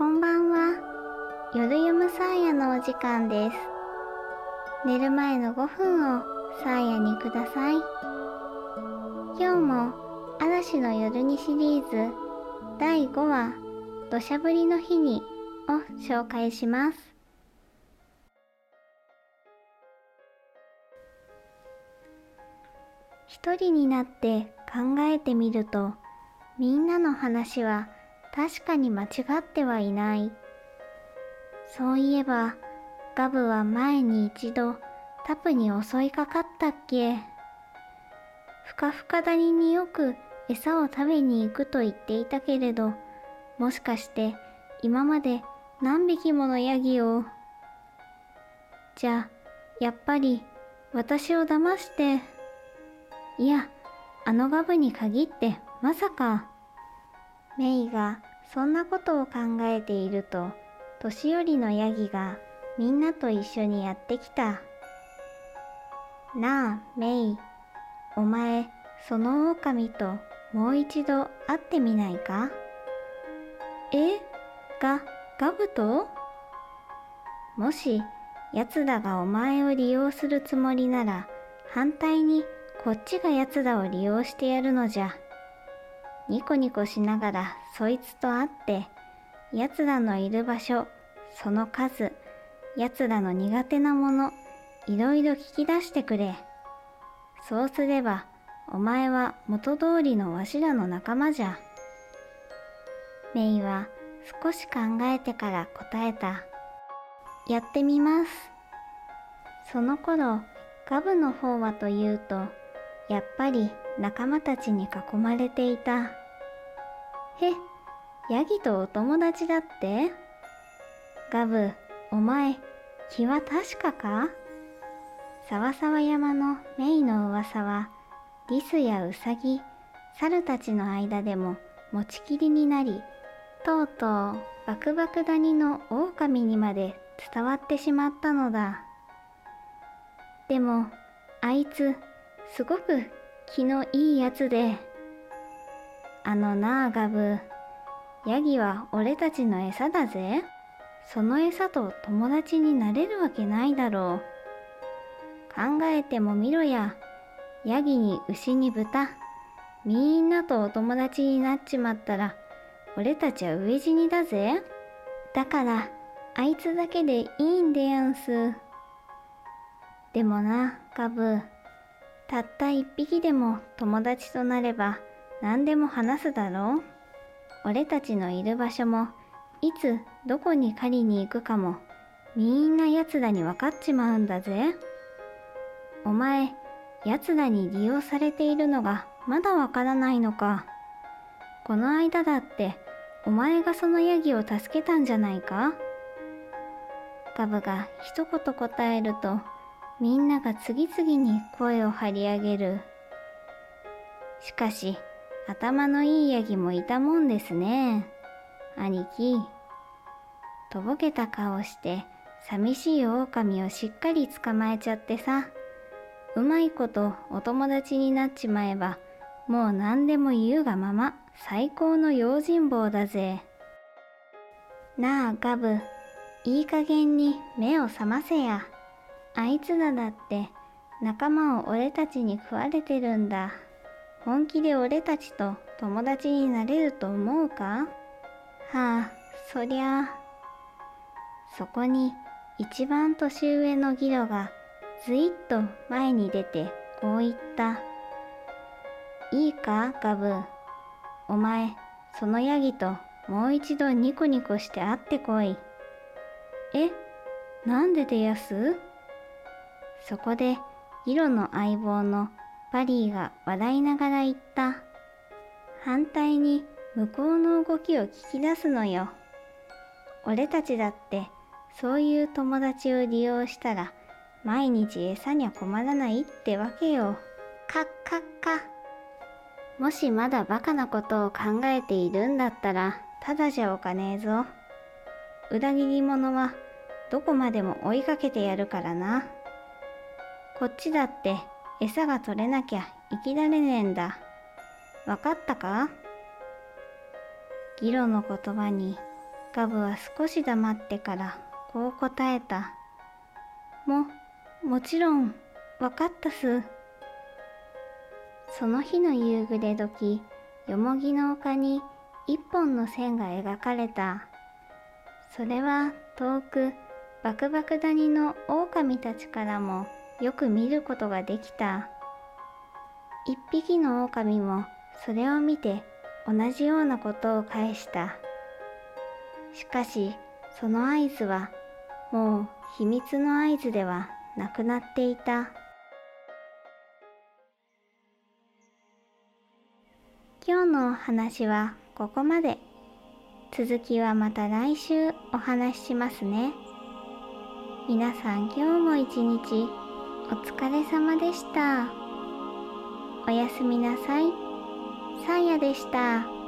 こんばんは。夜読むサーヤのお時間です。寝る前の5分をサーヤにください。今日も嵐の夜にシリーズ第5話土砂降りの日にを紹介します。一人になって考えてみるとみんなの話は確かに間違ってはいない。そういえば、ガブは前に一度タプに襲いかかったっけふかふか谷によく餌を食べに行くと言っていたけれど、もしかして今まで何匹ものヤギを。じゃあ、やっぱり私を騙して、いや、あのガブに限ってまさか。メイがそんなことを考えていると年寄りのヤギがみんなと一緒にやってきた。なあ、メイ。お前、その狼ともう一度会ってみないか？え？が、ガブと？もし、奴らがお前を利用するつもりなら、反対にこっちが奴らを利用してやるのじゃ。ニコニコしながらそいつと会って、奴らのいる場所、その数、奴らの苦手なもの、いろいろ聞き出してくれ。そうすれば、お前は元通りのわしらの仲間じゃ。メイは少し考えてから答えた。やってみます。その頃、ガブの方はというと、やっぱり仲間たちに囲まれていた。へ、ヤギとお友達だって？ガブ、お前、気は確かか？さわさわ山のメイの噂は、リスやウサギ、猿たちの間でも持ちきりになり、とうとうバクバク谷の狼にまで伝わってしまったのだ。でも、あいつ、すごく気のいいやつで、あのなあガブ、ヤギは俺たちの餌だぜ。その餌と友達になれるわけないだろう。考えてもみろや。ヤギに牛に豚。みんなとお友達になっちまったら、俺たちは飢え死にだぜ。だから、あいつだけでいいんでやんす。でもな、ガブ。たった一匹でも友達となれば、何でも話すだろ？う俺たちのいる場所もいつどこに狩りに行くかもみんな奴らに分かっちまうんだぜ。お前奴らに利用されているのがまだわからないのか。この間だってお前がそのヤギを助けたんじゃないか？ガブが一言答えるとみんなが次々に声を張り上げる。しかし頭のいいヤギもいたもんですね。兄貴。とぼけた顔して寂しい狼をしっかり捕まえちゃってさ。うまいことお友達になっちまえば、もう何でも言うがまま最高の用心棒だぜ。なあガブ、いい加減に目を覚ませや。あいつらだって仲間を俺たちに食われてるんだ。本気で俺たちと友達になれると思うか？はあ、そりゃあ。そこに一番年上のギロがずいっと前に出てこう言った。いいか、ガブ。お前、そのヤギともう一度ニコニコして会ってこい。え、なんででやす？そこで、ギロの相棒のパリーが笑いながら言った。反対に向こうの動きを聞き出すのよ。俺たちだってそういう友達を利用したら毎日餌には困らないってわけよ。カッカッカ。もしまだバカなことを考えているんだったらただじゃおかねえぞ。裏切り者はどこまでも追いかけてやるからな。こっちだって餌が取れなきゃ生きられねえんだ。わかったか？ギロの言葉にガブは少し黙ってからこう答えた。も、もちろん、わかったす。その日の夕暮れ時、よもぎの丘に一本の線が描かれた。それは遠くバクバク谷の狼たちからもよく見ることができた。一匹の狼もそれを見て同じようなことを返した。しかしその合図はもう秘密の合図ではなくなっていた。今日のお話はここまで。続きはまた来週お話ししますね。皆さん今日も一日お疲れ様でした。おやすみなさい。さやでした。